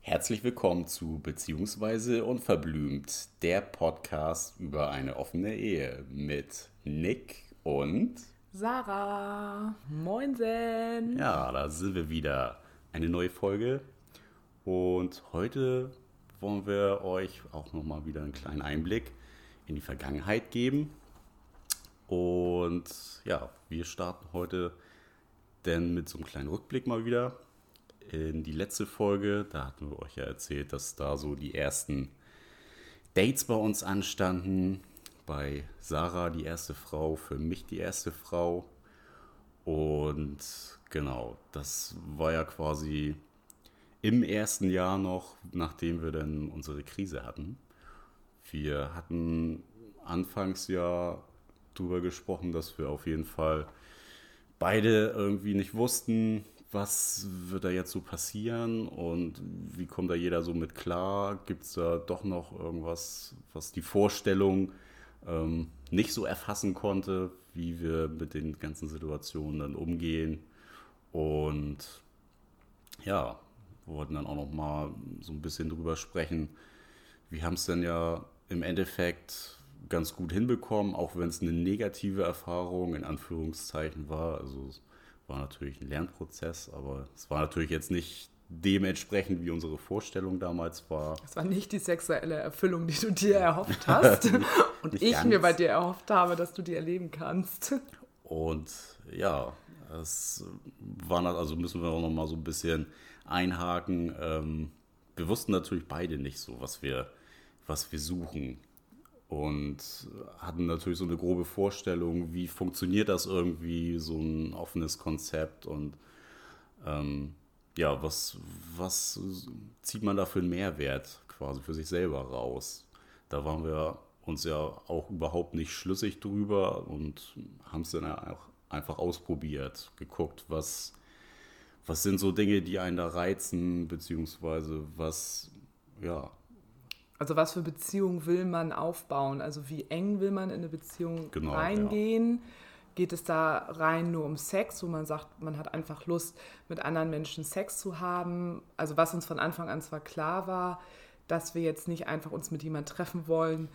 Herzlich willkommen zu Beziehungsweise Unverblümt, der Podcast über eine offene Ehe mit Nick und Sarah. Moinsen. Ja, da sind wir wieder. Eine neue Folge. Und heute wollen wir euch auch nochmal wieder einen kleinen Einblick in die Vergangenheit geben. Und ja, wir starten heute denn mit so einem kleinen Rückblick mal wieder in die letzte Folge. Da hatten wir euch ja erzählt, dass da so die ersten Dates bei uns anstanden. Bei Sarah die erste Frau, für mich die erste Frau. Und genau, das war ja quasi im ersten Jahr noch, nachdem wir dann unsere Krise hatten. Wir hatten anfangs ja darüber gesprochen, dass wir auf jeden Fall beide irgendwie nicht wussten, was wird da jetzt so passieren und wie kommt da jeder so mit klar? Gibt es da doch noch irgendwas, was die Vorstellung ähm, nicht so erfassen konnte, wie wir mit den ganzen Situationen dann umgehen? Und ja, wir wollten dann auch noch mal so ein bisschen drüber sprechen. Wir haben es dann ja im Endeffekt ganz gut hinbekommen, auch wenn es eine negative Erfahrung in Anführungszeichen war. Also es war natürlich ein Lernprozess, aber es war natürlich jetzt nicht dementsprechend, wie unsere Vorstellung damals war. Es war nicht die sexuelle Erfüllung, die du dir erhofft hast und ich ganz. mir bei dir erhofft habe, dass du die erleben kannst. Und ja, es war also müssen wir auch noch mal so ein bisschen einhaken. Ähm, wir wussten natürlich beide nicht so, was wir, was wir suchen. Und hatten natürlich so eine grobe Vorstellung, wie funktioniert das irgendwie, so ein offenes Konzept und ähm, ja, was, was zieht man da für einen Mehrwert quasi für sich selber raus? Da waren wir uns ja auch überhaupt nicht schlüssig drüber und haben es dann auch einfach ausprobiert, geguckt, was, was sind so Dinge, die einen da reizen, beziehungsweise was, ja. Also was für Beziehungen will man aufbauen? Also wie eng will man in eine Beziehung genau, reingehen? Ja. Geht es da rein nur um Sex, wo man sagt, man hat einfach Lust, mit anderen Menschen Sex zu haben? Also was uns von Anfang an zwar klar war, dass wir jetzt nicht einfach uns mit jemandem treffen wollen,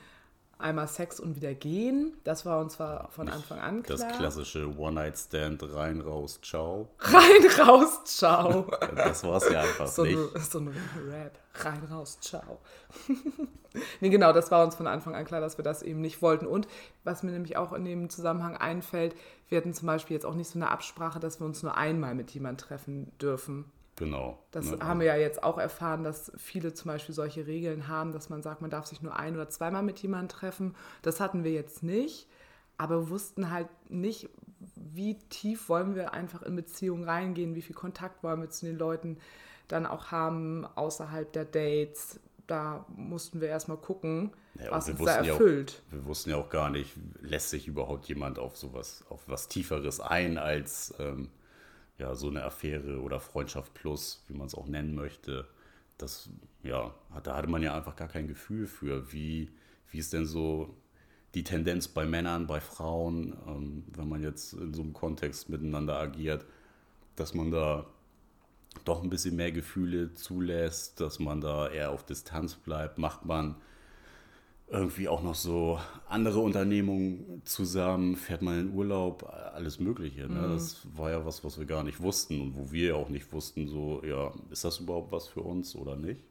einmal Sex und wieder gehen. Das war uns zwar von Anfang an klar. Das klassische One-Night-Stand, rein, raus, ciao. Rein, raus, ciao. das war es ja einfach so nicht. Ein, so ein Rap. Rein, raus, ciao. nee, genau, das war uns von Anfang an klar, dass wir das eben nicht wollten. Und was mir nämlich auch in dem Zusammenhang einfällt, wir hatten zum Beispiel jetzt auch nicht so eine Absprache, dass wir uns nur einmal mit jemandem treffen dürfen. Genau. Das ne? haben wir ja jetzt auch erfahren, dass viele zum Beispiel solche Regeln haben, dass man sagt, man darf sich nur ein- oder zweimal mit jemandem treffen. Das hatten wir jetzt nicht, aber wussten halt nicht, wie tief wollen wir einfach in Beziehungen reingehen, wie viel Kontakt wollen wir zu den Leuten dann auch haben außerhalb der Dates. Da mussten wir erstmal gucken, ja, was uns da erfüllt. Ja auch, wir wussten ja auch gar nicht, lässt sich überhaupt jemand auf sowas, auf was Tieferes ein als ähm, ja, so eine Affäre oder Freundschaft plus, wie man es auch nennen möchte, das, ja, da hatte man ja einfach gar kein Gefühl für, wie, wie ist denn so die Tendenz bei Männern, bei Frauen, ähm, wenn man jetzt in so einem Kontext miteinander agiert, dass man da doch ein bisschen mehr Gefühle zulässt, dass man da eher auf Distanz bleibt, macht man irgendwie auch noch so andere Unternehmungen zusammen, fährt man in Urlaub, alles Mögliche. Ne? Mhm. Das war ja was, was wir gar nicht wussten und wo wir auch nicht wussten, so, ja, ist das überhaupt was für uns oder nicht?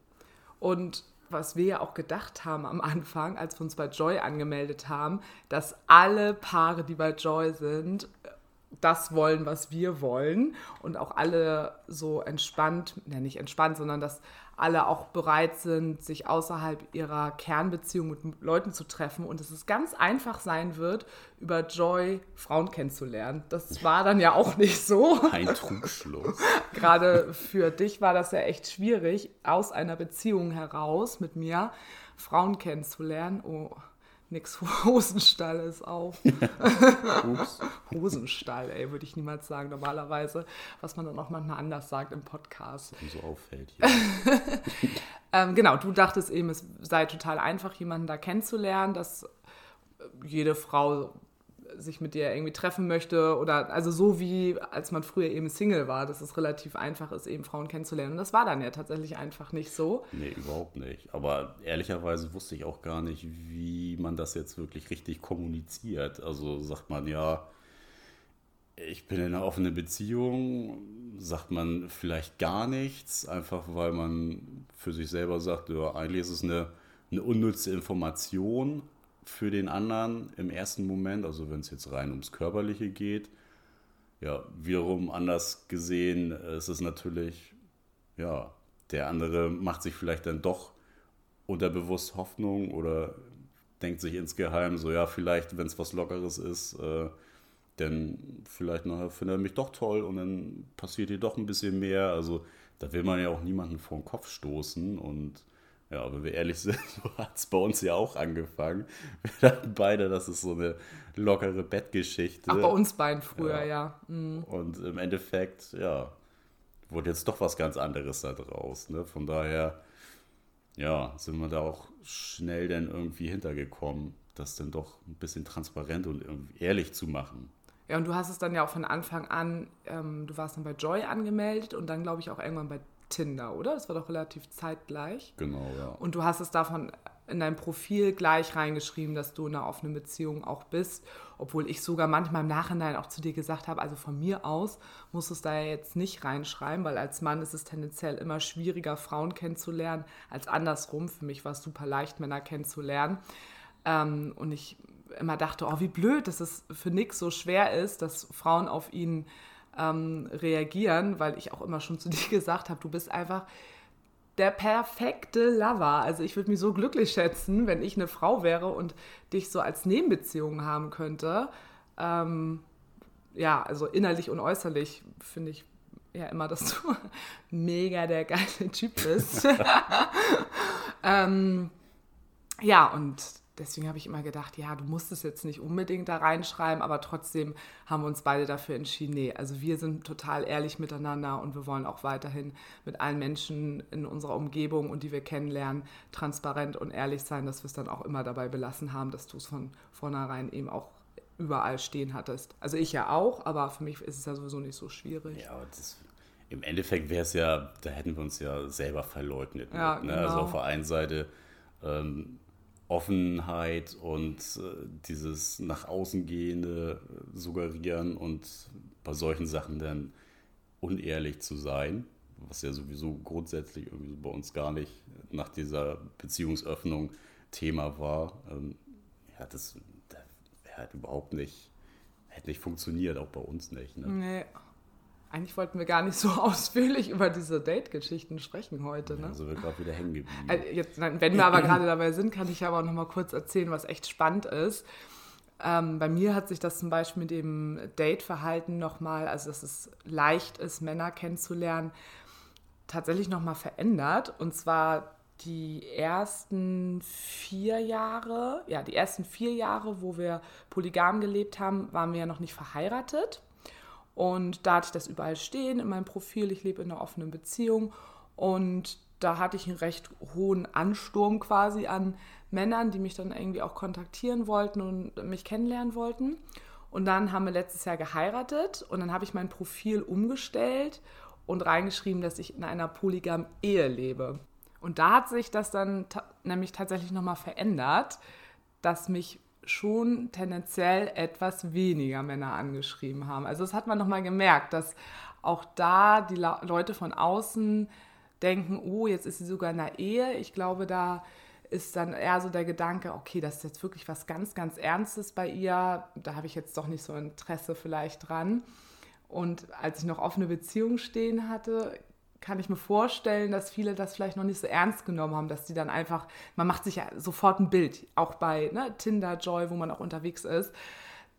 Und was wir ja auch gedacht haben am Anfang, als wir uns bei Joy angemeldet haben, dass alle Paare, die bei Joy sind, das wollen, was wir wollen und auch alle so entspannt, ja nicht entspannt, sondern dass alle auch bereit sind, sich außerhalb ihrer Kernbeziehung mit Leuten zu treffen und dass es ganz einfach sein wird, über Joy Frauen kennenzulernen. Das war dann ja auch nicht so. Ein Trugschluss. Gerade für dich war das ja echt schwierig, aus einer Beziehung heraus mit mir Frauen kennenzulernen. Oh, nix Hosenstall ist auf. Hosenstall, ey, würde ich niemals sagen, normalerweise, was man dann auch manchmal anders sagt im Podcast. So auffällt. ähm, genau, du dachtest eben, es sei total einfach, jemanden da kennenzulernen, dass jede Frau sich mit dir irgendwie treffen möchte oder also so wie als man früher eben Single war, dass es relativ einfach ist, eben Frauen kennenzulernen. Und das war dann ja tatsächlich einfach nicht so. Nee, überhaupt nicht. Aber ehrlicherweise wusste ich auch gar nicht, wie man das jetzt wirklich richtig kommuniziert. Also sagt man ja, ich bin in einer offenen Beziehung, sagt man vielleicht gar nichts, einfach weil man für sich selber sagt, ja, eigentlich ist es eine, eine unnütze Information für den anderen im ersten Moment, also wenn es jetzt rein ums Körperliche geht. Ja, wiederum anders gesehen ist es natürlich, ja, der andere macht sich vielleicht dann doch unterbewusst Hoffnung oder denkt sich insgeheim so, ja, vielleicht, wenn es was Lockeres ist, äh, denn vielleicht nachher findet er mich doch toll und dann passiert hier doch ein bisschen mehr. Also da will man ja auch niemanden vor den Kopf stoßen und ja, wenn wir ehrlich sind, so hat es bei uns ja auch angefangen. Wir dachten beide, das ist so eine lockere Bettgeschichte. Ach, bei uns beiden früher, ja. ja. Mhm. Und im Endeffekt, ja, wurde jetzt doch was ganz anderes da draus. Ne? Von daher, ja, sind wir da auch schnell dann irgendwie hintergekommen, das dann doch ein bisschen transparent und ehrlich zu machen. Ja, und du hast es dann ja auch von Anfang an, ähm, du warst dann bei Joy angemeldet und dann, glaube ich, auch irgendwann bei Tinder, oder? Das war doch relativ zeitgleich. Genau, ja. Und du hast es davon in dein Profil gleich reingeschrieben, dass du in einer offenen Beziehung auch bist, obwohl ich sogar manchmal im Nachhinein auch zu dir gesagt habe, also von mir aus musst du es da jetzt nicht reinschreiben, weil als Mann ist es tendenziell immer schwieriger, Frauen kennenzulernen, als andersrum. Für mich war es super leicht, Männer kennenzulernen. Ähm, und ich immer dachte, oh, wie blöd, dass es für Nick so schwer ist, dass Frauen auf ihn ähm, reagieren, weil ich auch immer schon zu dir gesagt habe, du bist einfach der perfekte Lover. Also ich würde mich so glücklich schätzen, wenn ich eine Frau wäre und dich so als Nebenbeziehung haben könnte. Ähm, ja, also innerlich und äußerlich finde ich ja immer, dass du mega der geile Typ bist. ähm, ja, und deswegen habe ich immer gedacht, ja, du musst es jetzt nicht unbedingt da reinschreiben, aber trotzdem haben wir uns beide dafür entschieden, nee, also wir sind total ehrlich miteinander und wir wollen auch weiterhin mit allen Menschen in unserer Umgebung und die wir kennenlernen, transparent und ehrlich sein, dass wir es dann auch immer dabei belassen haben, dass du es von vornherein eben auch überall stehen hattest. Also ich ja auch, aber für mich ist es ja sowieso nicht so schwierig. Ja, das, im Endeffekt wäre es ja, da hätten wir uns ja selber verleugnet. Ja, ne? Also genau. Also auf der einen Seite ähm, Offenheit und äh, dieses nach außen gehende suggerieren und bei solchen Sachen dann unehrlich zu sein, was ja sowieso grundsätzlich irgendwie bei uns gar nicht nach dieser Beziehungsöffnung Thema war. Ähm, ja, das, das hat überhaupt nicht, hätte nicht funktioniert, auch bei uns nicht. Ne? Nee. Eigentlich wollten wir gar nicht so ausführlich über diese Date-Geschichten sprechen heute. Ne? Also wir gerade wieder hängen geblieben. Also jetzt, wenn wir aber gerade dabei sind, kann ich aber noch mal kurz erzählen, was echt spannend ist. Ähm, bei mir hat sich das zum Beispiel mit dem Date-Verhalten nochmal, also dass es leicht ist, Männer kennenzulernen, tatsächlich nochmal verändert. Und zwar die ersten vier Jahre, ja, die ersten vier Jahre, wo wir polygam gelebt haben, waren wir ja noch nicht verheiratet. Und da hatte ich das überall stehen in meinem Profil. Ich lebe in einer offenen Beziehung. Und da hatte ich einen recht hohen Ansturm quasi an Männern, die mich dann irgendwie auch kontaktieren wollten und mich kennenlernen wollten. Und dann haben wir letztes Jahr geheiratet und dann habe ich mein Profil umgestellt und reingeschrieben, dass ich in einer polygam Ehe lebe. Und da hat sich das dann nämlich tatsächlich nochmal verändert, dass mich schon tendenziell etwas weniger Männer angeschrieben haben. Also das hat man nochmal gemerkt, dass auch da die Leute von außen denken, oh, jetzt ist sie sogar in einer Ehe. Ich glaube, da ist dann eher so der Gedanke, okay, das ist jetzt wirklich was ganz, ganz Ernstes bei ihr. Da habe ich jetzt doch nicht so Interesse vielleicht dran. Und als ich noch offene Beziehungen stehen hatte, kann ich mir vorstellen, dass viele das vielleicht noch nicht so ernst genommen haben, dass die dann einfach, man macht sich ja sofort ein Bild, auch bei ne, Tinder, Joy, wo man auch unterwegs ist,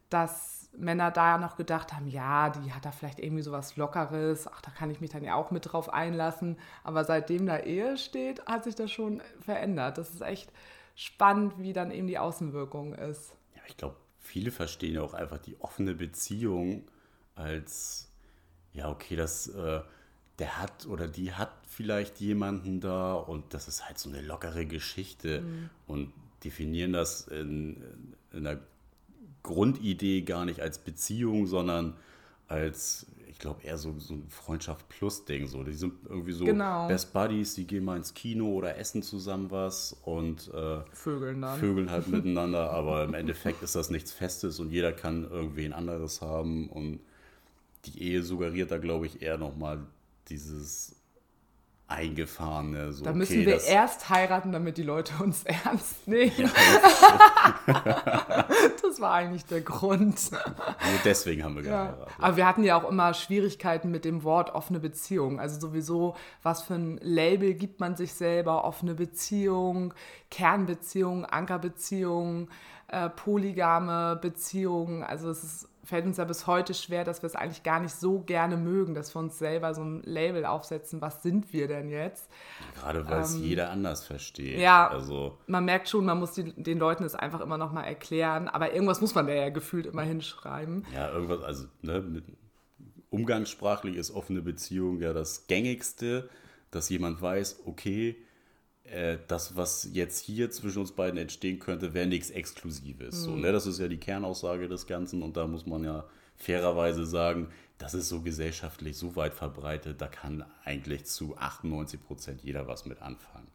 dass Männer da noch gedacht haben, ja, die hat da vielleicht irgendwie sowas Lockeres, ach, da kann ich mich dann ja auch mit drauf einlassen. Aber seitdem da Ehe steht, hat sich das schon verändert. Das ist echt spannend, wie dann eben die Außenwirkung ist. Ja, ich glaube, viele verstehen auch einfach die offene Beziehung als, ja, okay, das... Äh der hat oder die hat vielleicht jemanden da und das ist halt so eine lockere Geschichte mhm. und definieren das in, in einer Grundidee gar nicht als Beziehung, sondern als, ich glaube, eher so, so ein Freundschaft-Plus-Ding. So. Die sind irgendwie so Genau. Best Buddies, die gehen mal ins Kino oder essen zusammen was und äh, Vögeln dann. vögeln halt miteinander, aber im Endeffekt ist das nichts Festes und jeder kann irgendwen anderes haben und die Ehe suggeriert da, glaube ich, eher nochmal dieses eingefahrene. So, Da müssen okay, wir das, erst heiraten, damit die Leute uns ernst nehmen. das war eigentlich der Grund. Nur deswegen haben wir Ja. geheiratet. Aber wir hatten ja auch immer Schwierigkeiten mit dem Wort offene Beziehung. Also sowieso, was für ein Label gibt man sich selber? Offene Beziehung, Kernbeziehung, Ankerbeziehung, äh, polygame Beziehung. Also es ist, fällt uns ja bis heute schwer, dass wir es eigentlich gar nicht so gerne mögen, dass wir uns selber so ein Label aufsetzen. Was sind wir denn jetzt? Gerade weil es jeder anders versteht. ähm, ja. Also, Man merkt schon, man muss die, den Leuten es einfach immer noch mal erklären. Aber irgendwas muss man da ja gefühlt immer hinschreiben. ja, irgendwas, also, ne, umgangssprachlich ist offene Beziehung ja das gängigste, dass jemand weiß, okay, äh, das, was jetzt hier zwischen uns beiden entstehen könnte, wäre nichts Exklusives. So, ne? Das ist ja die Kernaussage des Ganzen und da muss man ja fairerweise sagen, das ist so gesellschaftlich so weit verbreitet, da kann eigentlich zu 98 Prozent jeder was mit anfangen.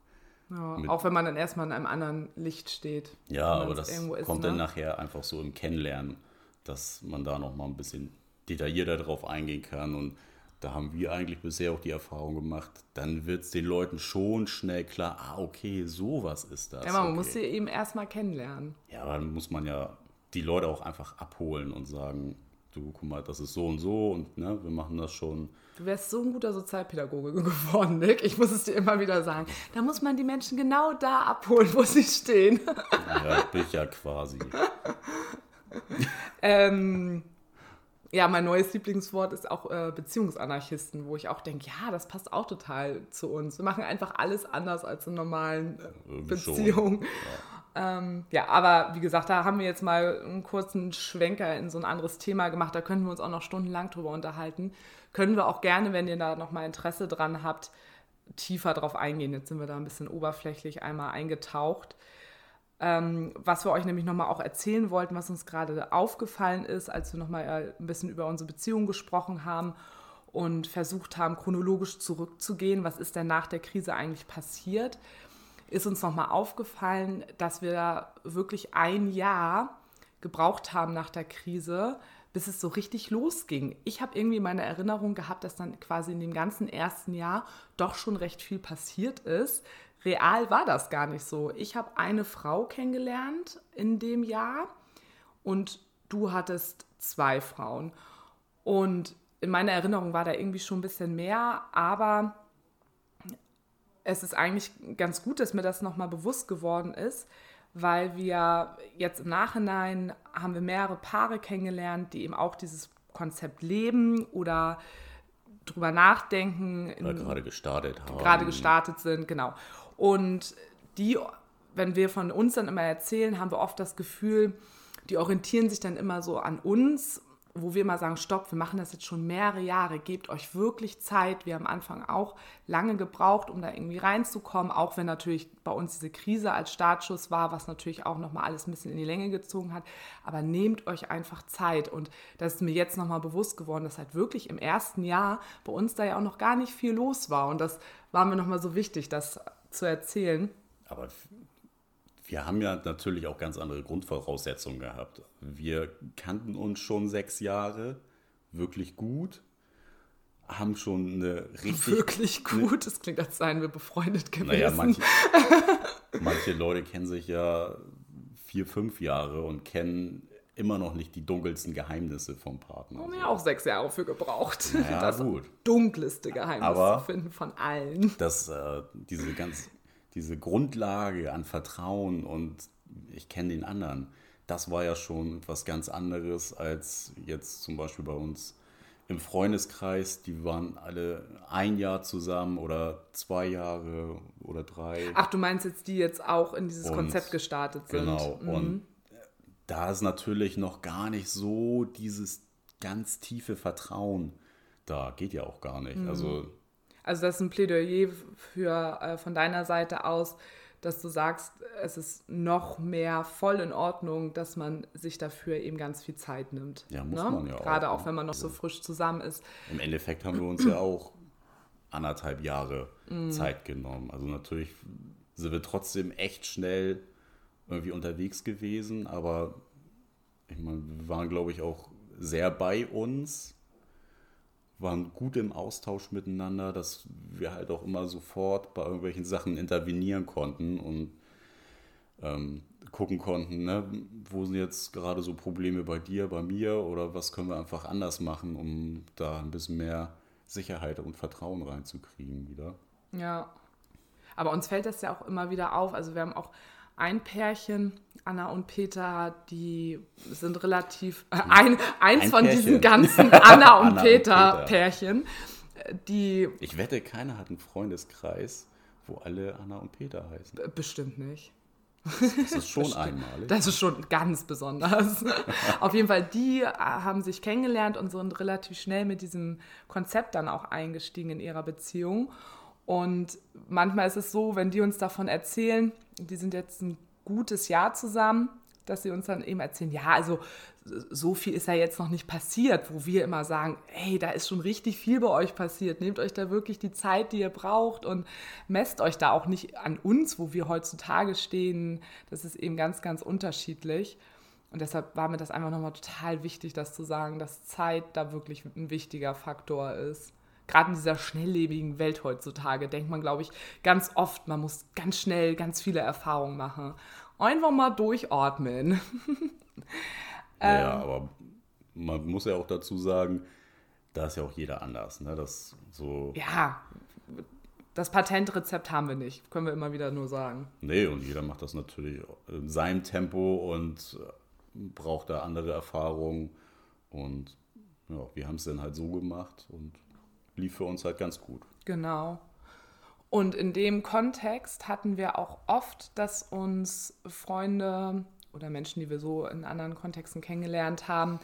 Ja, Mit- auch wenn man dann erstmal in einem anderen Licht steht. Ja, aber das irgendwo ist, kommt ne? dann nachher einfach so im Kennenlernen, dass man da noch mal ein bisschen detaillierter drauf eingehen kann. Und da haben wir eigentlich bisher auch die Erfahrung gemacht, dann wird es den Leuten schon schnell klar, ah, okay, sowas ist das. Ja, man okay. muss sie eben erstmal kennenlernen. ja, aber dann muss man ja die Leute auch einfach abholen und sagen, du, guck mal, das ist so und so und ne, wir machen das schon. Du wärst so ein guter Sozialpädagoge geworden, Nick. Ich muss es dir immer wieder sagen. Da muss man die Menschen genau da abholen, wo sie stehen. Ja, bin ich ja quasi. Ähm, ja, mein neues Lieblingswort ist auch äh, Beziehungsanarchisten, wo ich auch denke, ja, das passt auch total zu uns. Wir machen einfach alles anders als in normalen äh, schon. Beziehungen. Ähm, ja, aber wie gesagt, da haben wir jetzt mal einen kurzen Schwenker in so ein anderes Thema gemacht. Da könnten wir uns auch noch stundenlang drüber unterhalten. Können wir auch gerne, wenn ihr da noch mal Interesse dran habt, tiefer drauf eingehen. Jetzt sind wir da ein bisschen oberflächlich einmal eingetaucht. Ähm, was wir euch nämlich nochmal auch erzählen wollten, was uns gerade aufgefallen ist, als wir nochmal ein bisschen über unsere Beziehung gesprochen haben und versucht haben, chronologisch zurückzugehen, was ist denn nach der Krise eigentlich passiert, ist uns nochmal aufgefallen, dass wir wirklich ein Jahr gebraucht haben nach der Krise, bis es so richtig losging. Ich habe irgendwie meine Erinnerung gehabt, dass dann quasi in dem ganzen ersten Jahr doch schon recht viel passiert ist. Real war das gar nicht so. Ich habe eine Frau kennengelernt in dem Jahr und du hattest zwei Frauen. Und in meiner Erinnerung war da irgendwie schon ein bisschen mehr, aber es ist eigentlich ganz gut, dass mir das nochmal bewusst geworden ist, weil wir jetzt im Nachhinein haben wir mehrere Paare kennengelernt, die eben auch dieses Konzept leben oder drüber nachdenken, Oder in- gerade gestartet haben. gerade gestartet sind, genau. Und die, wenn wir von uns dann immer erzählen, haben wir oft das Gefühl, die orientieren sich dann immer so an uns, wo wir immer sagen, stopp, wir machen das jetzt schon mehrere Jahre, gebt euch wirklich Zeit. Wir haben am Anfang auch lange gebraucht, um da irgendwie reinzukommen, auch wenn natürlich bei uns diese Krise als Startschuss war, was natürlich auch nochmal alles ein bisschen in die Länge gezogen hat. Aber nehmt euch einfach Zeit. Und das ist mir jetzt nochmal bewusst geworden, dass halt wirklich im ersten Jahr bei uns da ja auch noch gar nicht viel los war. Und das war mir nochmal so wichtig, das zu erzählen. Aber wir haben ja natürlich auch ganz andere Grundvoraussetzungen gehabt. Wir kannten uns schon sechs Jahre wirklich gut, haben schon eine richtig. Wirklich gut. Es klingt, als seien wir befreundet gewesen. Naja, manche, manche Leute kennen sich ja vier, fünf Jahre und kennen immer noch nicht die dunkelsten Geheimnisse vom Partner. haben wir auch sechs Jahre für gebraucht, Ja, das gut. dunkelste Geheimnis Aber- zu finden von allen. dass äh, diese ganz diese Grundlage an Vertrauen und ich kenne den anderen, das war ja schon was ganz anderes als jetzt zum Beispiel bei uns im Freundeskreis. Die waren alle ein Jahr zusammen oder zwei Jahre oder drei. Ach, du meinst jetzt, die jetzt auch in dieses Und- Konzept gestartet sind? Genau. Mhm. Und da ist natürlich noch gar nicht so dieses ganz tiefe Vertrauen da. Geht ja auch gar nicht. Mhm. Also Also das ist ein Plädoyer für, äh, von deiner Seite aus, dass du sagst, es ist noch mehr voll in Ordnung, dass man sich dafür eben ganz viel Zeit nimmt. Ja, muss ne? man ja auch. Gerade auch, ne? wenn man noch so frisch zusammen ist. Im Endeffekt haben wir uns ja auch anderthalb Jahre mm. Zeit genommen. Also natürlich sind wir trotzdem echt schnell irgendwie unterwegs gewesen, aber ich meine, wir waren, glaube ich, auch sehr bei uns, waren gut im Austausch miteinander, dass wir halt auch immer sofort bei irgendwelchen Sachen intervenieren konnten und ähm, gucken konnten, ne, wo sind jetzt gerade so Probleme bei dir, bei mir oder was können wir einfach anders machen, um da ein bisschen mehr Sicherheit und Vertrauen reinzukriegen wieder. Ja. Aber uns fällt das ja auch immer wieder auf. Also wir haben auch ein Pärchen, Anna und Peter, die sind relativ, äh, ein, eins ein von Pärchen. diesen ganzen Anna und Anna Peter, und Peter Pärchen, die... Ich wette, keiner hat einen Freundeskreis, wo alle Anna und Peter heißen. Bestimmt nicht. Das ist schon einmalig. Das ist schon ganz besonders. Auf jeden Fall, die äh, haben sich kennengelernt und sind relativ schnell mit diesem Konzept dann auch eingestiegen in ihrer Beziehung. Und manchmal ist es so, wenn die uns davon erzählen, die sind jetzt ein gutes Jahr zusammen, dass sie uns dann eben erzählen, ja, also so viel ist ja jetzt noch nicht passiert, wo wir immer sagen, hey, da ist schon richtig viel bei euch passiert. Nehmt euch da wirklich die Zeit, die ihr braucht und messt euch da auch nicht an uns, wo wir heutzutage stehen. Das ist eben ganz, ganz unterschiedlich. Und deshalb war mir das einfach nochmal total wichtig, das zu sagen, dass Zeit da wirklich ein wichtiger Faktor ist gerade in dieser schnelllebigen Welt heutzutage denkt man, glaube ich, ganz oft, man muss ganz schnell ganz viele Erfahrungen machen. Einfach mal durchatmen. ja, ähm, aber man muss ja auch dazu sagen, da ist ja auch jeder anders. Ne? Das so ja, das Patentrezept haben wir nicht, können wir immer wieder nur sagen. Nee, und jeder macht das natürlich in seinem Tempo und braucht da andere Erfahrungen. Und ja, wir haben es dann halt so gemacht und lief für uns halt ganz gut. Genau. Und in dem Kontext hatten wir auch oft, dass uns Freunde oder Menschen, die wir so in anderen Kontexten kennengelernt haben,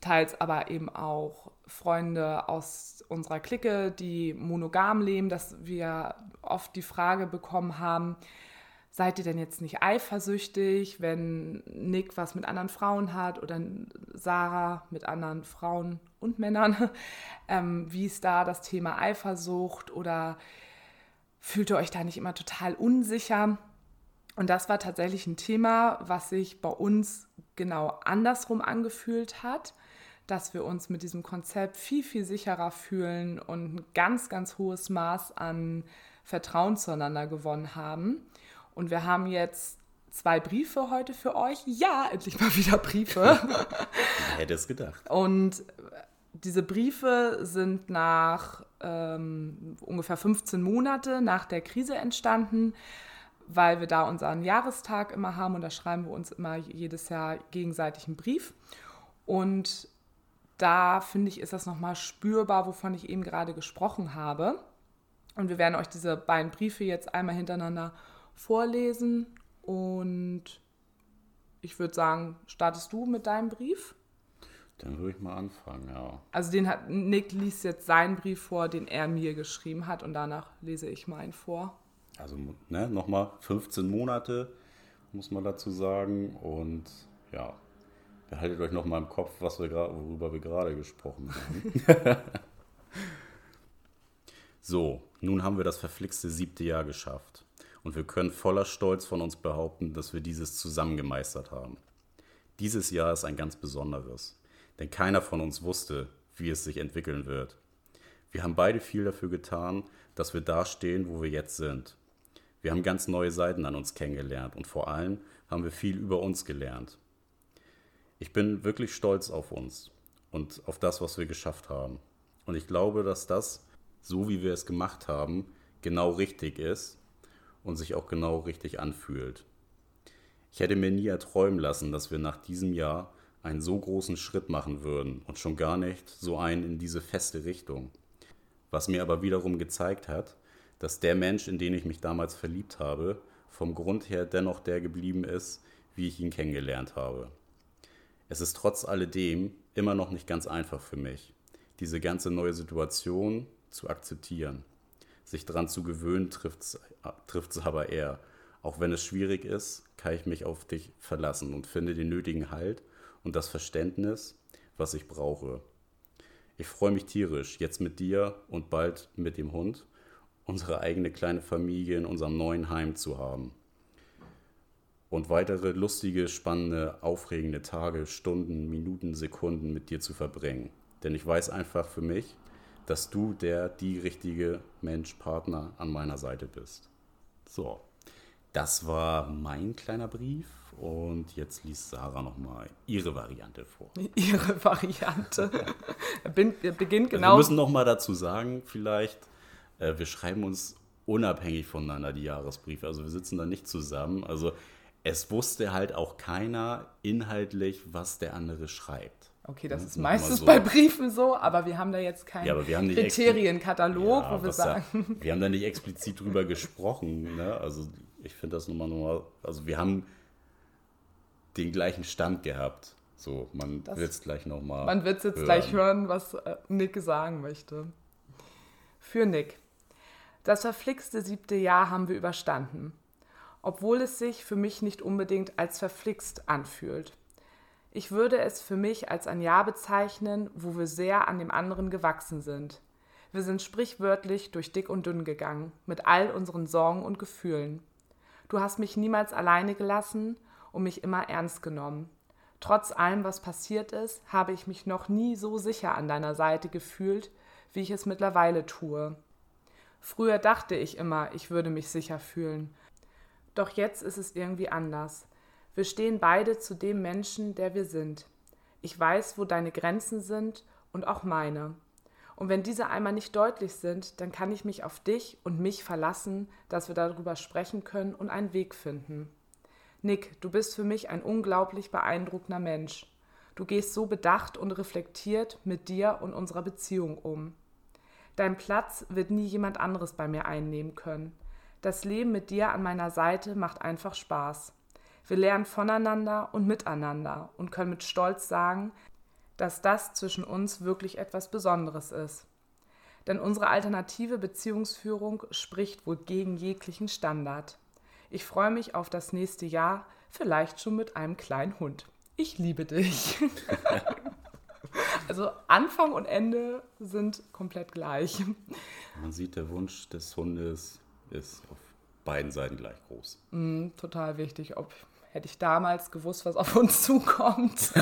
teils aber eben auch Freunde aus unserer Clique, die monogam leben, dass wir oft die Frage bekommen haben, seid ihr denn jetzt nicht eifersüchtig, wenn Nick was mit anderen Frauen hat oder Sarah mit anderen Frauen und Männern? Ähm, wie ist da das Thema Eifersucht oder fühlt ihr euch da nicht immer total unsicher? Und das war tatsächlich ein Thema, was sich bei uns genau andersrum angefühlt hat, dass wir uns mit diesem Konzept viel, viel sicherer fühlen und ein ganz, ganz hohes Maß an Vertrauen zueinander gewonnen haben. Und wir haben jetzt zwei Briefe heute für euch. Ja, endlich mal wieder Briefe. Hätte es gedacht. Und diese Briefe sind nach ähm, ungefähr 15 Monate nach der Krise entstanden, weil wir da unseren Jahrestag immer haben und da schreiben wir uns immer jedes Jahr gegenseitig einen Brief. Und da finde ich, ist das nochmal spürbar, wovon ich eben gerade gesprochen habe. Und wir werden euch diese beiden Briefe jetzt einmal hintereinander vorlesen und ich würde sagen, startest du mit deinem Brief? Dann würde ich mal anfangen, ja. Also den hat Nick liest jetzt seinen Brief vor, den er mir geschrieben hat und danach lese ich meinen vor. Also ne, nochmal 15 Monate, muss man dazu sagen. Und ja, behaltet euch nochmal im Kopf, was wir worüber wir gerade gesprochen haben. so, nun haben wir das verflixte siebte Jahr geschafft und wir können voller Stolz von uns behaupten, dass wir dieses zusammen gemeistert haben. Dieses Jahr ist ein ganz besonderes, denn keiner von uns wusste, wie es sich entwickeln wird. Wir haben beide viel dafür getan, dass wir da stehen, wo wir jetzt sind. Wir haben ganz neue Seiten an uns kennengelernt und vor allem haben wir viel über uns gelernt. Ich bin wirklich stolz auf uns und auf das, was wir geschafft haben. Und ich glaube, dass das, so wie wir es gemacht haben, genau richtig ist und sich auch genau richtig anfühlt. Ich hätte mir nie erträumen lassen, dass wir nach diesem Jahr einen so großen Schritt machen würden und schon gar nicht so einen in diese feste Richtung. Was mir aber wiederum gezeigt hat, dass der Mensch, in den ich mich damals verliebt habe, vom Grund her dennoch der geblieben ist, wie ich ihn kennengelernt habe. Es ist trotz alledem immer noch nicht ganz einfach für mich, diese ganze neue Situation zu akzeptieren. Sich daran zu gewöhnen, trifft es aber eher. Auch wenn es schwierig ist, kann ich mich auf dich verlassen und finde den nötigen Halt und das Verständnis, was ich brauche. Ich freue mich tierisch, jetzt mit dir und bald mit dem Hund, unsere eigene kleine Familie in unserem neuen Heim zu haben. Und weitere lustige, spannende, aufregende Tage, Stunden, Minuten, Sekunden mit dir zu verbringen. Denn ich weiß einfach für mich, dass du der, die richtige Mensch, Partner an meiner Seite bist. So, das war mein kleiner Brief und jetzt liest Sarah nochmal ihre Variante vor. Ihre Variante. beginnt genau. Also wir müssen nochmal dazu sagen, vielleicht, äh, wir schreiben uns unabhängig voneinander die Jahresbriefe. Also wir sitzen da nicht zusammen. Also es wusste halt auch keiner inhaltlich, was der andere schreibt. Okay, das ist meistens so. bei Briefen so, aber wir haben da jetzt keinen ja, Kriterienkatalog, ja, wo wir sagen. Da, wir haben da nicht explizit drüber gesprochen. Ne? Also ich finde das nochmal, nochmal, also wir haben den gleichen Stand gehabt. So, man wird es gleich nochmal. Man wird es jetzt hören. gleich hören, was äh, Nick sagen möchte. Für Nick. Das verflixte siebte Jahr haben wir überstanden. Obwohl es sich für mich nicht unbedingt als verflixt anfühlt. Ich würde es für mich als ein Jahr bezeichnen, wo wir sehr an dem anderen gewachsen sind. Wir sind sprichwörtlich durch dick und dünn gegangen, mit all unseren Sorgen und Gefühlen. Du hast mich niemals alleine gelassen und mich immer ernst genommen. Trotz allem, was passiert ist, habe ich mich noch nie so sicher an deiner Seite gefühlt, wie ich es mittlerweile tue. Früher dachte ich immer, ich würde mich sicher fühlen. Doch jetzt ist es irgendwie anders. Wir stehen beide zu dem Menschen, der wir sind. Ich weiß, wo deine Grenzen sind und auch meine. Und wenn diese einmal nicht deutlich sind, dann kann ich mich auf dich und mich verlassen, dass wir darüber sprechen können und einen Weg finden. Nick, du bist für mich ein unglaublich beeindruckender Mensch. Du gehst so bedacht und reflektiert mit dir und unserer Beziehung um. Dein Platz wird nie jemand anderes bei mir einnehmen können. Das Leben mit dir an meiner Seite macht einfach Spaß. Wir lernen voneinander und miteinander und können mit Stolz sagen, dass das zwischen uns wirklich etwas Besonderes ist. Denn unsere alternative Beziehungsführung spricht wohl gegen jeglichen Standard. Ich freue mich auf das nächste Jahr, vielleicht schon mit einem kleinen Hund. Ich liebe dich. also Anfang und Ende sind komplett gleich. Man sieht, der Wunsch des Hundes ist auf beiden Seiten gleich groß. Mm, total wichtig. Ob hätte ich damals gewusst, was auf uns zukommt.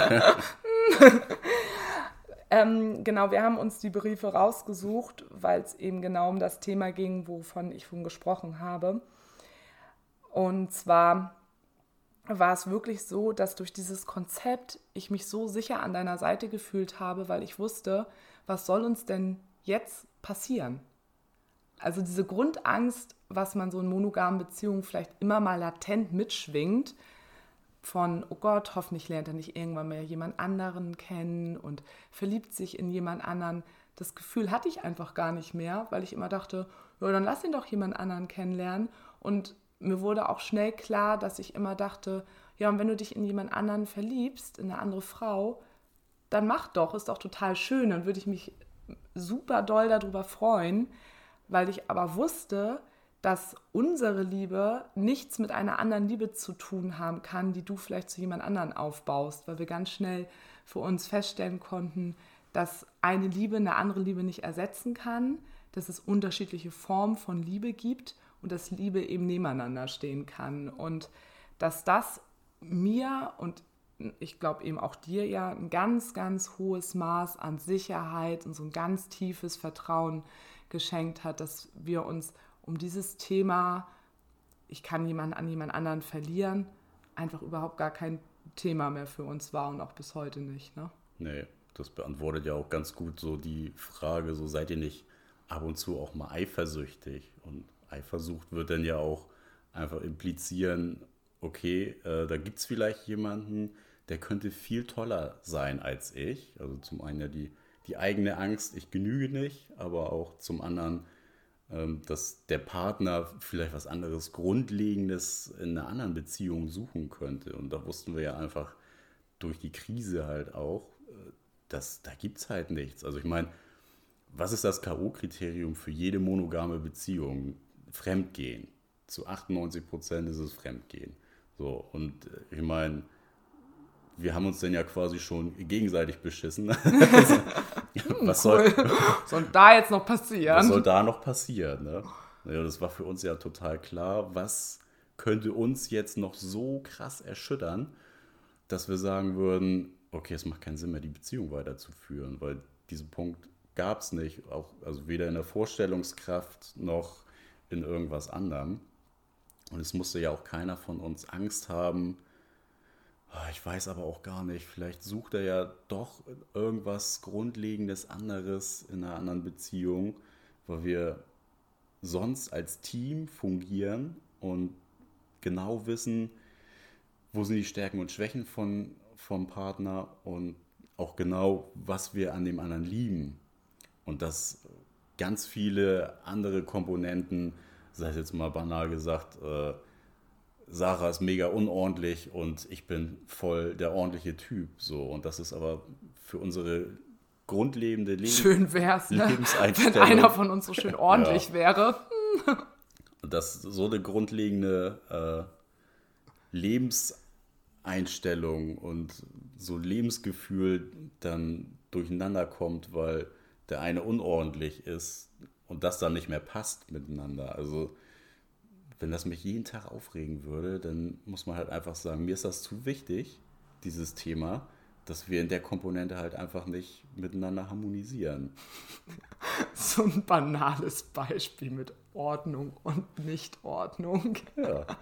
ähm, genau, wir haben uns die Briefe rausgesucht, weil es eben genau um das Thema ging, wovon ich schon gesprochen habe. Und zwar war es wirklich so, dass durch dieses Konzept ich mich so sicher an deiner Seite gefühlt habe, weil ich wusste, was soll uns denn jetzt passieren? Also diese Grundangst, was man so in monogamen Beziehungen vielleicht immer mal latent mitschwingt, von, oh Gott, hoffentlich lernt er nicht irgendwann mehr jemand anderen kennen und verliebt sich in jemand anderen. Das Gefühl hatte ich einfach gar nicht mehr, weil ich immer dachte, ja, dann lass ihn doch jemand anderen kennenlernen. Und mir wurde auch schnell klar, dass ich immer dachte, ja, und wenn du dich in jemand anderen verliebst, in eine andere Frau, dann mach doch, ist doch total schön, dann würde ich mich super doll darüber freuen, weil ich aber wusste, dass unsere Liebe nichts mit einer anderen Liebe zu tun haben kann, die du vielleicht zu jemand anderen aufbaust, weil wir ganz schnell für uns feststellen konnten, dass eine Liebe eine andere Liebe nicht ersetzen kann, dass es unterschiedliche Formen von Liebe gibt und dass Liebe eben nebeneinander stehen kann. Und dass das mir und ich glaube eben auch dir ja ein ganz, ganz hohes Maß an Sicherheit und so ein ganz tiefes Vertrauen geschenkt hat, dass wir uns um dieses Thema, ich kann jemanden an jemand anderen verlieren, einfach überhaupt gar kein Thema mehr für uns war und auch bis heute nicht. Ne? Nee, das beantwortet ja auch ganz gut so die Frage, so seid ihr nicht ab und zu auch mal eifersüchtig und Eifersucht wird dann ja auch einfach implizieren, okay, äh, da gibt es vielleicht jemanden, der könnte viel toller sein als ich. Also zum einen ja die, die eigene Angst, ich genüge nicht, aber auch zum anderen, dass der Partner vielleicht was anderes Grundlegendes in einer anderen Beziehung suchen könnte. Und da wussten wir ja einfach durch die Krise halt auch, äh, dass da gibt es halt nichts. Also ich meine, was ist das K.O.-Kriterium für jede monogame Beziehung? Fremdgehen. zu 98 Prozent ist es Fremdgehen. So, und äh, ich meine, wir haben uns denn ja quasi schon gegenseitig beschissen. was, soll, soll da jetzt noch passieren? Was soll da noch passieren? Ne? Ja, das war für uns ja total klar, was könnte uns jetzt noch so krass erschüttern, dass wir sagen würden, okay, es macht keinen Sinn mehr, die Beziehung weiterzuführen, weil diesen Punkt gab es nicht, auch, also weder in der Vorstellungskraft noch in irgendwas anderem. Und es musste ja auch keiner von uns Angst haben, ich weiß aber auch gar nicht, vielleicht sucht er ja doch irgendwas Grundlegendes anderes in einer anderen Beziehung, weil wir sonst als Team fungieren und genau wissen, wo sind die Stärken und Schwächen von, vom Partner und auch genau, was wir an dem anderen lieben. Und dass ganz viele andere Komponenten, sei es jetzt mal banal gesagt, äh, Sarah ist mega unordentlich und ich bin voll der ordentliche Typ. So. Und das ist aber für unsere grundlegende Leben schön wär's, ne? Wenn einer von uns so schön ordentlich ja. wäre. dass so eine grundlegende äh, Lebenseinstellung und so Lebensgefühl dann durcheinander kommt, weil der eine unordentlich ist und das dann nicht mehr passt miteinander. Also wenn das mich jeden Tag aufregen würde, dann muss man halt einfach sagen, mir ist das zu wichtig, dieses Thema, dass wir in der Komponente halt einfach nicht miteinander harmonisieren. So ein banales Beispiel mit Ordnung und Nichtordnung. Ja.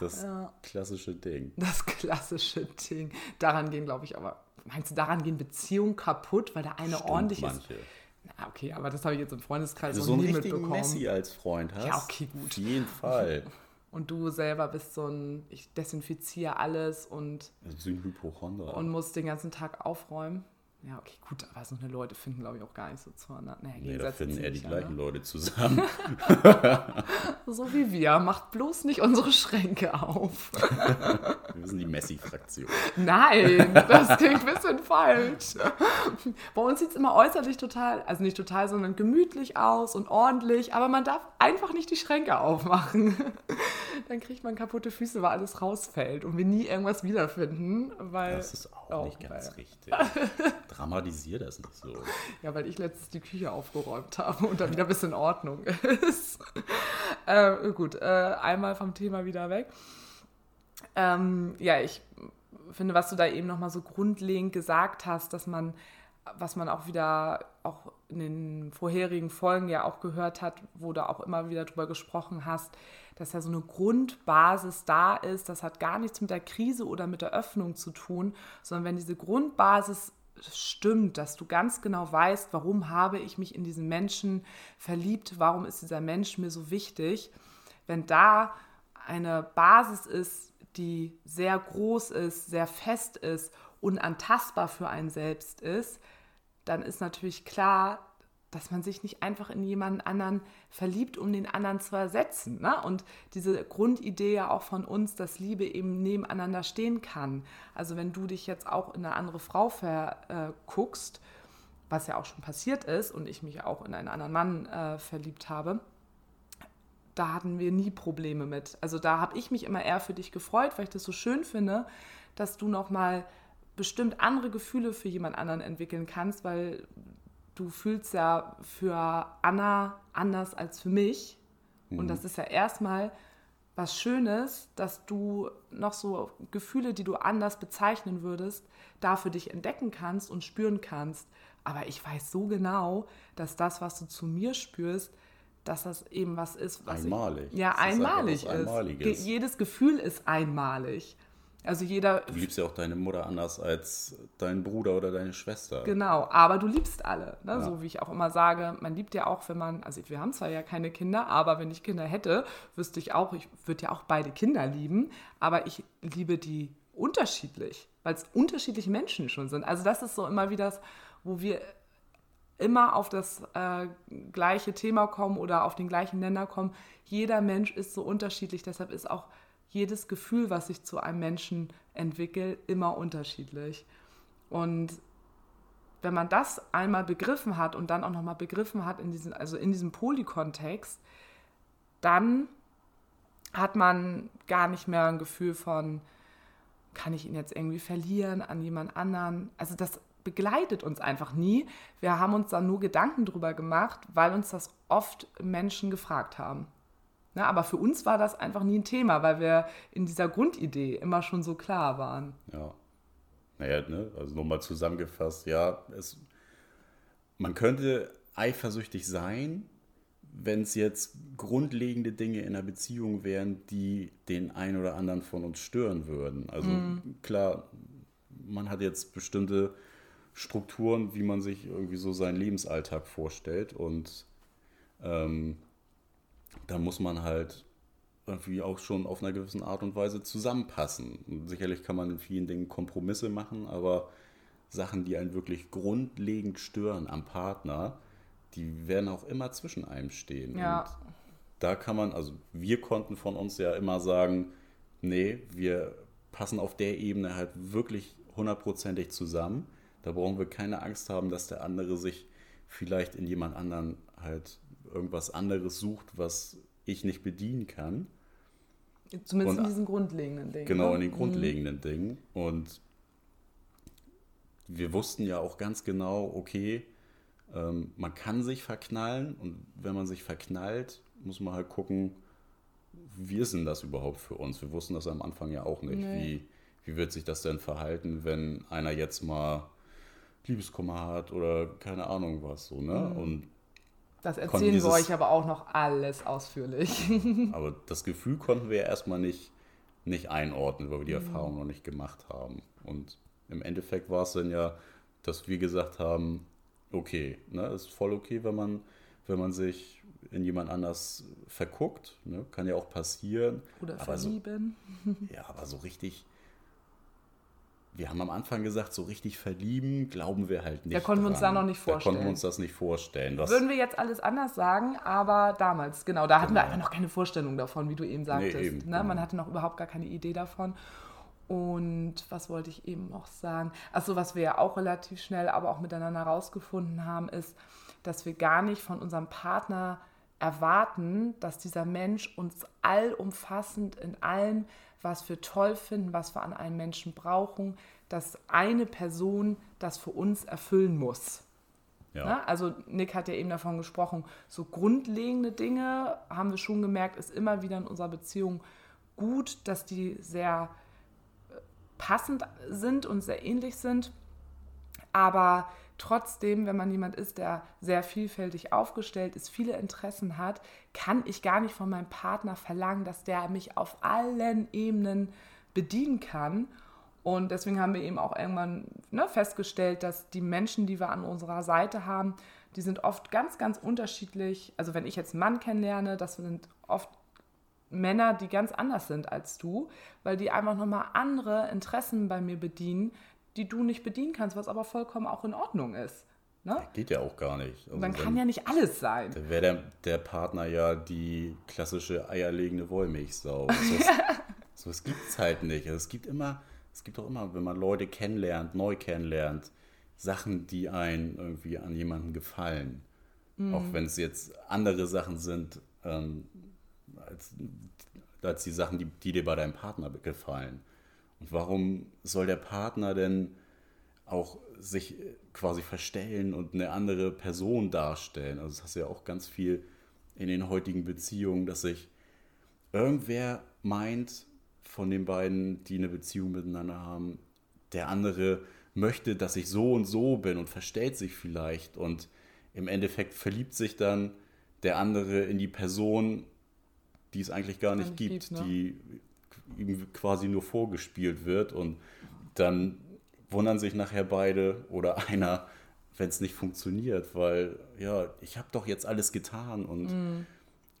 Das ja. klassische Ding. Das klassische Ding. Daran gehen, glaube ich, aber, meinst du, daran gehen Beziehungen kaputt, weil der eine Stimmt, ordentlich manche. ist? Na, okay, aber das habe ich jetzt im Freundeskreis Wenn du so einen richtigen Messi als Freund hast. Ja, okay, gut. Auf jeden Fall. Und du selber bist so ein, ich desinfiziere alles und. Also ein Hypochonder. Und musst den ganzen Tag aufräumen. Ja, okay, gut, aber so eine Leute finden, glaube ich, auch gar nicht so zueinander. Naja, nee, da finden eher die gleichen ne? Leute zusammen. so wie wir. Macht bloß nicht unsere Schränke auf. wir sind die Messi-Fraktion. Nein, das klingt ein bisschen falsch. Bei uns sieht es immer äußerlich total, also nicht total, sondern gemütlich aus und ordentlich, aber man darf einfach nicht die Schränke aufmachen. Dann kriegt man kaputte Füße, weil alles rausfällt und wir nie irgendwas wiederfinden. Weil, das ist auch oh, nicht ganz richtig dramatisier das nicht so. Ja, weil ich letztens die Küche aufgeräumt habe und dann wieder ein bisschen Ordnung ist. äh, gut, äh, einmal vom Thema wieder weg. Ähm, ja, ich finde, was du da eben nochmal so grundlegend gesagt hast, dass man, was man auch wieder auch in den vorherigen Folgen ja auch gehört hat, wo du auch immer wieder drüber gesprochen hast, dass ja so eine Grundbasis da ist. Das hat gar nichts mit der Krise oder mit der Öffnung zu tun, sondern wenn diese Grundbasis stimmt, dass du ganz genau weißt, warum habe ich mich in diesen Menschen verliebt, warum ist dieser Mensch mir so wichtig. Wenn da eine Basis ist, die sehr groß ist, sehr fest ist, unantastbar für einen selbst ist, dann ist natürlich klar, dass man sich nicht einfach in jemanden anderen verliebt, um den anderen zu ersetzen. Ne? Und diese Grundidee ja auch von uns, dass Liebe eben nebeneinander stehen kann. Also wenn du dich jetzt auch in eine andere Frau verguckst, was ja auch schon passiert ist und ich mich auch in einen anderen Mann äh, verliebt habe, da hatten wir nie Probleme mit. Also da habe ich mich immer eher für dich gefreut, weil ich das so schön finde, dass du nochmal bestimmt andere Gefühle für jemand anderen entwickeln kannst, weil du fühlst ja für Anna anders als für mich. Mhm. Und das ist ja erstmal was Schönes, dass du noch so Gefühle, die du anders bezeichnen würdest, da für dich entdecken kannst und spüren kannst. Aber ich weiß so genau, dass das, was du zu mir spürst, dass das eben was ist, was einmalig. Ich, ja, das einmalig ist. ist. Jedes Gefühl ist einmalig. Also jeder. Du liebst ja auch deine Mutter anders als deinen Bruder oder deine Schwester. Genau, aber du liebst alle. Ne? Ja. So wie ich auch immer sage, man liebt ja auch, wenn man, also wir haben zwar ja keine Kinder, aber wenn ich Kinder hätte, wüsste ich auch, ich würde ja auch beide Kinder lieben, aber ich liebe die unterschiedlich, weil es unterschiedliche Menschen schon sind. Also das ist so immer wieder das, wo wir immer auf das äh, gleiche Thema kommen oder auf den gleichen Nenner kommen. Jeder Mensch ist so unterschiedlich, deshalb ist auch jedes Gefühl, was sich zu einem Menschen entwickelt, immer unterschiedlich. Und wenn man das einmal begriffen hat und dann auch nochmal begriffen hat in diesem, also in diesem Polykontext, dann hat man gar nicht mehr ein Gefühl von, kann ich ihn jetzt irgendwie verlieren an jemand anderen? Also das begleitet uns einfach nie. Wir haben uns da nur Gedanken drüber gemacht, weil uns das oft Menschen gefragt haben. Na, aber für uns war das einfach nie ein Thema, weil wir in dieser Grundidee immer schon so klar waren. Ja. Naja, ne? also nochmal zusammengefasst, ja, es, man könnte eifersüchtig sein, wenn es jetzt grundlegende Dinge in einer Beziehung wären, die den einen oder anderen von uns stören würden. Also mm. klar, man hat jetzt bestimmte Strukturen, wie man sich irgendwie so seinen Lebensalltag vorstellt und ähm, da muss man halt irgendwie auch schon auf einer gewissen Art und Weise zusammenpassen. Und sicherlich kann man in vielen Dingen Kompromisse machen, aber Sachen, die einen wirklich grundlegend stören am Partner, die werden auch immer zwischen einem stehen. Ja. Und da kann man, also wir konnten von uns ja immer sagen, nee, wir passen auf der Ebene halt wirklich hundertprozentig zusammen. Da brauchen wir keine Angst haben, dass der andere sich vielleicht in jemand anderen halt irgendwas anderes sucht, was ich nicht bedienen kann. Zumindest Und, in diesen grundlegenden Dingen. Genau, ne? in den mhm. grundlegenden mhm. Dingen. Und wir wussten ja auch ganz genau, okay, ähm, man kann sich verknallen und wenn man sich verknallt, muss man halt gucken, wie ist denn das überhaupt für uns? Wir wussten das am Anfang ja auch nicht. Nee. Wie, wie wird sich das denn verhalten, wenn einer jetzt mal Liebeskummer hat oder keine Ahnung was so, ne? Mhm. Und das erzählen dieses, wir euch aber auch noch alles ausführlich. aber das Gefühl konnten wir ja erstmal nicht, nicht einordnen, weil wir die mhm. Erfahrung noch nicht gemacht haben. Und im Endeffekt war es dann ja, dass wir gesagt haben, okay. Ne? Ist voll okay, wenn man, wenn man sich in jemand anders verguckt. Ne? Kann ja auch passieren. Oder aber verlieben. So, ja, aber so richtig. Wir haben am Anfang gesagt, so richtig verlieben glauben wir halt nicht. Da konnten wir uns da noch nicht vorstellen. Da konnten wir uns das nicht vorstellen. Was Würden wir jetzt alles anders sagen, aber damals, genau, da hatten genau. wir einfach noch keine Vorstellung davon, wie du eben sagtest. Nee, eben, ne? genau. Man hatte noch überhaupt gar keine Idee davon. Und was wollte ich eben noch sagen? Also was wir ja auch relativ schnell, aber auch miteinander rausgefunden haben, ist, dass wir gar nicht von unserem Partner erwarten, dass dieser Mensch uns allumfassend in allem, was wir toll finden, was wir an einem Menschen brauchen, dass eine Person das für uns erfüllen muss. Ja. Na, also Nick hat ja eben davon gesprochen, so grundlegende Dinge haben wir schon gemerkt, ist immer wieder in unserer Beziehung gut, dass die sehr passend sind und sehr ähnlich sind. Aber trotzdem, wenn man jemand ist, der sehr vielfältig aufgestellt ist, viele Interessen hat, kann ich gar nicht von meinem Partner verlangen, dass der mich auf allen Ebenen bedienen kann. Und deswegen haben wir eben auch irgendwann ne, festgestellt, dass die Menschen, die wir an unserer Seite haben, die sind oft ganz, ganz unterschiedlich. Also wenn ich jetzt einen Mann kennenlerne, das sind oft Männer, die ganz anders sind als du, weil die einfach nochmal andere Interessen bei mir bedienen, die du nicht bedienen kannst, was aber vollkommen auch in Ordnung ist. Ne? Geht ja auch gar nicht. Also Man kann ja nicht alles sein. Da wäre der, der, Partner ja die klassische eierlegende Wollmilchsau. So was gibt es halt nicht. Also es gibt immer, es gibt auch immer, wenn man Leute kennenlernt, neu kennenlernt, Sachen, die einen irgendwie an jemanden gefallen. Mhm. Auch wenn es jetzt andere Sachen sind, ähm, als, als die Sachen, die, die dir bei deinem Partner gefallen. Und warum soll der Partner denn auch sich quasi verstellen und eine andere Person darstellen? Also das hast du ja auch ganz viel in den heutigen Beziehungen, dass sich irgendwer meint von den beiden, die eine Beziehung miteinander haben, der andere möchte, dass ich so und so bin und verstellt sich vielleicht und im Endeffekt verliebt sich dann der andere in die Person die es eigentlich gar nicht, gibt, gibt ne? die ihm quasi nur vorgespielt wird und dann wundern sich nachher beide oder einer, wenn es nicht funktioniert, weil ja, ich habe doch jetzt alles getan und mm.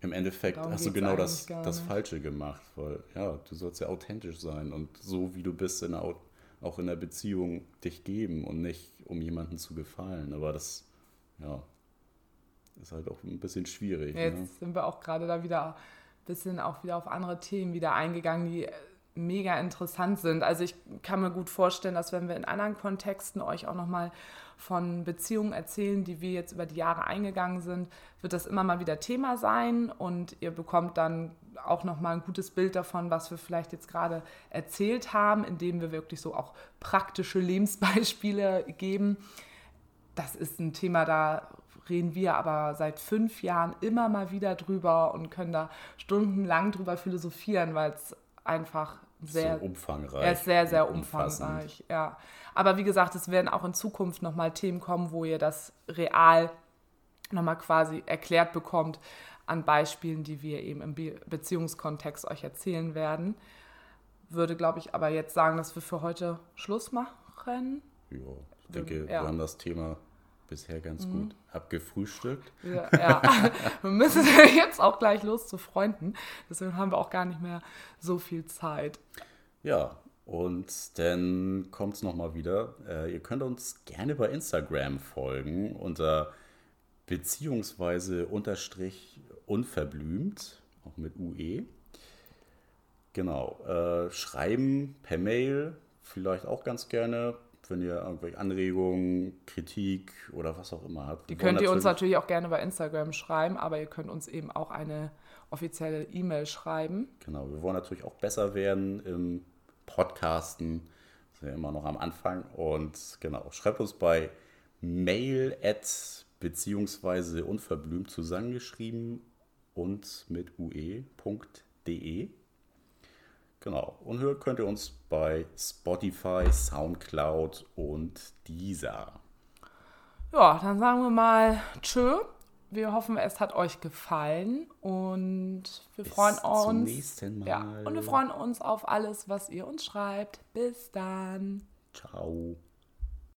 im Endeffekt Darum hast du genau das, das Falsche gemacht, weil ja, du sollst ja authentisch sein und so wie du bist in der, auch in der Beziehung dich geben und nicht um jemanden zu gefallen, aber das ja ist halt auch ein bisschen schwierig. Jetzt ne? sind wir auch gerade da wieder bisschen auch wieder auf andere Themen wieder eingegangen, die mega interessant sind. Also ich kann mir gut vorstellen, dass wenn wir in anderen Kontexten euch auch nochmal von Beziehungen erzählen, die wir jetzt über die Jahre eingegangen sind, wird das immer mal wieder Thema sein und ihr bekommt dann auch nochmal ein gutes Bild davon, was wir vielleicht jetzt gerade erzählt haben, indem wir wirklich so auch praktische Lebensbeispiele geben. Das ist ein Thema, da reden wir aber seit fünf Jahren immer mal wieder drüber und können da stundenlang drüber philosophieren, weil es einfach sehr so umfangreich. Er ist sehr, sehr umfangreich, ja. Aber wie gesagt, es werden auch in Zukunft nochmal Themen kommen, wo ihr das real nochmal quasi erklärt bekommt an Beispielen, die wir eben im Be Beziehungskontext euch erzählen werden. Würde, glaube ich, aber jetzt sagen, dass wir für heute Schluss machen. Ja, ich denke, ja. wir haben das Thema bisher ganz mhm. gut abgefrühstückt. Ja, ja. wir müssen jetzt auch gleich los zu Freunden. Deswegen haben wir auch gar nicht mehr so viel Zeit. Ja, und dann kommt es nochmal wieder. Äh, ihr könnt uns gerne bei Instagram folgen unter beziehungsweise unterstrich unverblümt, auch mit UE. Genau. Äh, schreiben per Mail, vielleicht auch ganz gerne wenn ihr irgendwelche Anregungen, Kritik oder was auch immer habt. Die könnt ihr uns natürlich auch gerne bei Instagram schreiben, aber ihr könnt uns eben auch eine offizielle E-Mail schreiben. Genau, wir wollen natürlich auch besser werden im Podcasten. Sind ja immer noch am Anfang. Und genau, schreibt uns bei mail at beziehungsweise unverblümt zusammengeschrieben und mit ue.de. Genau. Und hört könnt ihr uns bei Spotify, Soundcloud und Deezer. Ja, dann sagen wir mal Tschö. Wir hoffen, es hat euch gefallen und wir Bis freuen uns. Zum nächsten Mal. Ja, und wir freuen uns auf alles, was ihr uns schreibt. Bis dann. Ciao.